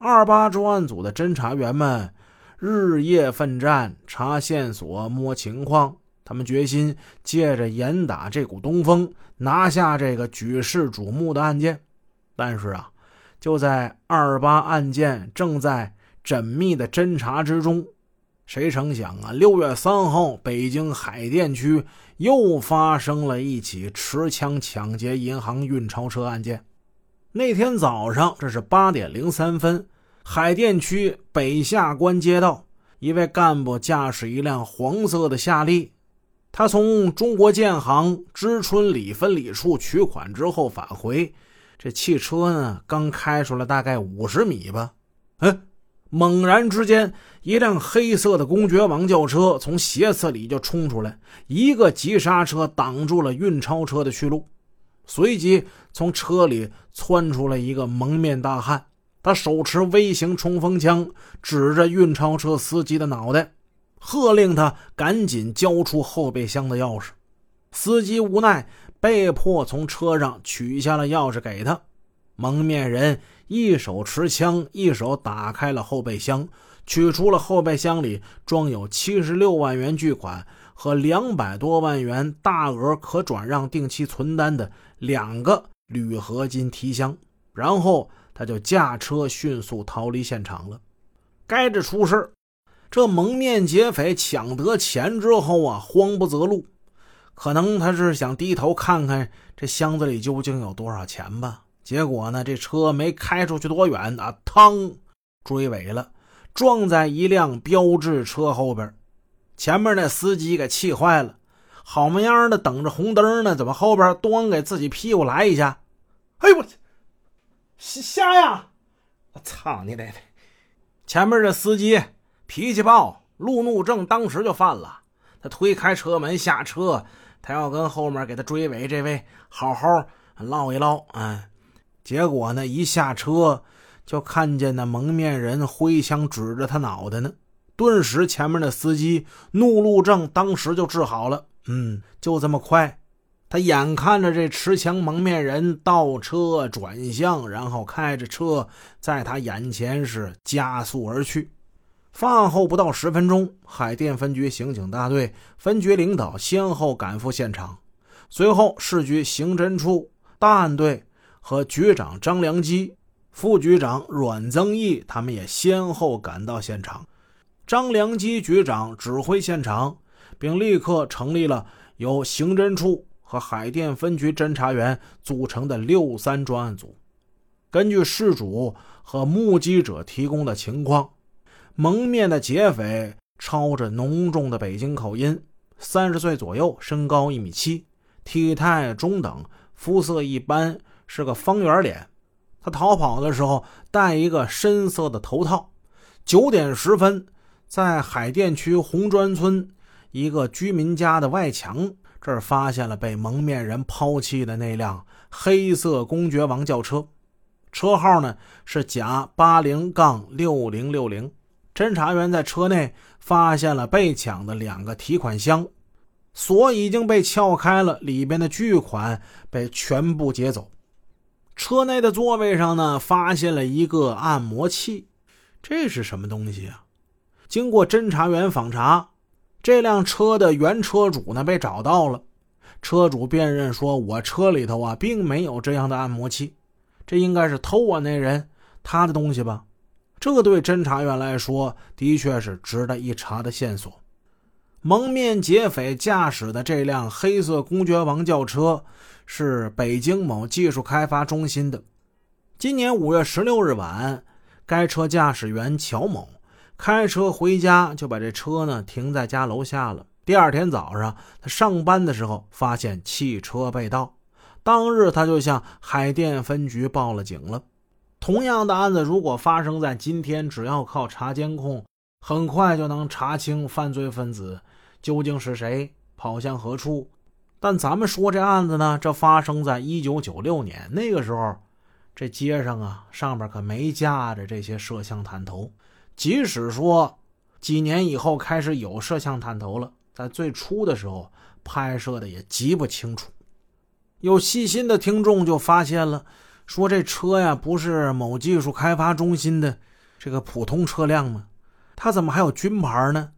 二八专案组的侦查员们日夜奋战，查线索、摸情况。他们决心借着严打这股东风，拿下这个举世瞩目的案件。但是啊，就在二八案件正在缜密的侦查之中，谁成想啊，六月三号，北京海淀区又发生了一起持枪抢劫银行运钞车案件。那天早上，这是八点零三分，海淀区北下关街道，一位干部驾驶一辆黄色的夏利。他从中国建行知春里分理处取款之后返回，这汽车呢刚开出了大概五十米吧，嗯，猛然之间，一辆黑色的公爵王轿车从斜刺里就冲出来，一个急刹车挡住了运钞车的去路，随即从车里窜出了一个蒙面大汉，他手持微型冲锋枪，指着运钞车司机的脑袋。喝令他赶紧交出后备箱的钥匙，司机无奈被迫从车上取下了钥匙给他。蒙面人一手持枪，一手打开了后备箱，取出了后备箱里装有七十六万元巨款和两百多万元大额可转让定期存单的两个铝合金提箱，然后他就驾车迅速逃离现场了。该着出事这蒙面劫匪抢得钱之后啊，慌不择路，可能他是想低头看看这箱子里究竟有多少钱吧。结果呢，这车没开出去多远啊，嘡，追尾了，撞在一辆标致车后边。前面那司机给气坏了，好么样的等着红灯呢，怎么后边咣给自己屁股来一下？哎呦我，瞎呀！我操你奶奶！前面这司机。脾气暴，路怒症当时就犯了。他推开车门下车，他要跟后面给他追尾这位好好唠一唠。嗯，结果呢，一下车就看见那蒙面人挥枪指着他脑袋呢。顿时，前面的司机怒路症当时就治好了。嗯，就这么快，他眼看着这持枪蒙面人倒车转向，然后开着车在他眼前是加速而去。饭后不到十分钟，海淀分局刑警大队分局领导先后赶赴现场，随后市局刑侦处大案队和局长张良基、副局长阮增义他们也先后赶到现场。张良基局长指挥现场，并立刻成立了由刑侦处和海淀分局侦查员组成的六三专案组。根据事主和目击者提供的情况。蒙面的劫匪操着浓重的北京口音，三十岁左右，身高一米七，体态中等，肤色一般，是个方圆脸。他逃跑的时候戴一个深色的头套。九点十分，在海淀区红砖村一个居民家的外墙这儿发现了被蒙面人抛弃的那辆黑色公爵王轿车，车号呢是甲八零杠六零六零。侦查员在车内发现了被抢的两个提款箱，锁已经被撬开了，里边的巨款被全部劫走。车内的座位上呢，发现了一个按摩器，这是什么东西啊？经过侦查员访查，这辆车的原车主呢被找到了，车主辨认说：“我车里头啊并没有这样的按摩器，这应该是偷我那人他的东西吧。”这对侦查员来说，的确是值得一查的线索。蒙面劫匪驾驶的这辆黑色公爵王轿车，是北京某技术开发中心的。今年五月十六日晚，该车驾驶员乔某开车回家，就把这车呢停在家楼下了。第二天早上，他上班的时候发现汽车被盗，当日他就向海淀分局报了警了。同样的案子，如果发生在今天，只要靠查监控，很快就能查清犯罪分子究竟是谁，跑向何处。但咱们说这案子呢，这发生在一九九六年，那个时候，这街上啊，上面可没架着这些摄像探头。即使说几年以后开始有摄像探头了，在最初的时候拍摄的也极不清楚。有细心的听众就发现了。说这车呀不是某技术开发中心的这个普通车辆吗？它怎么还有军牌呢？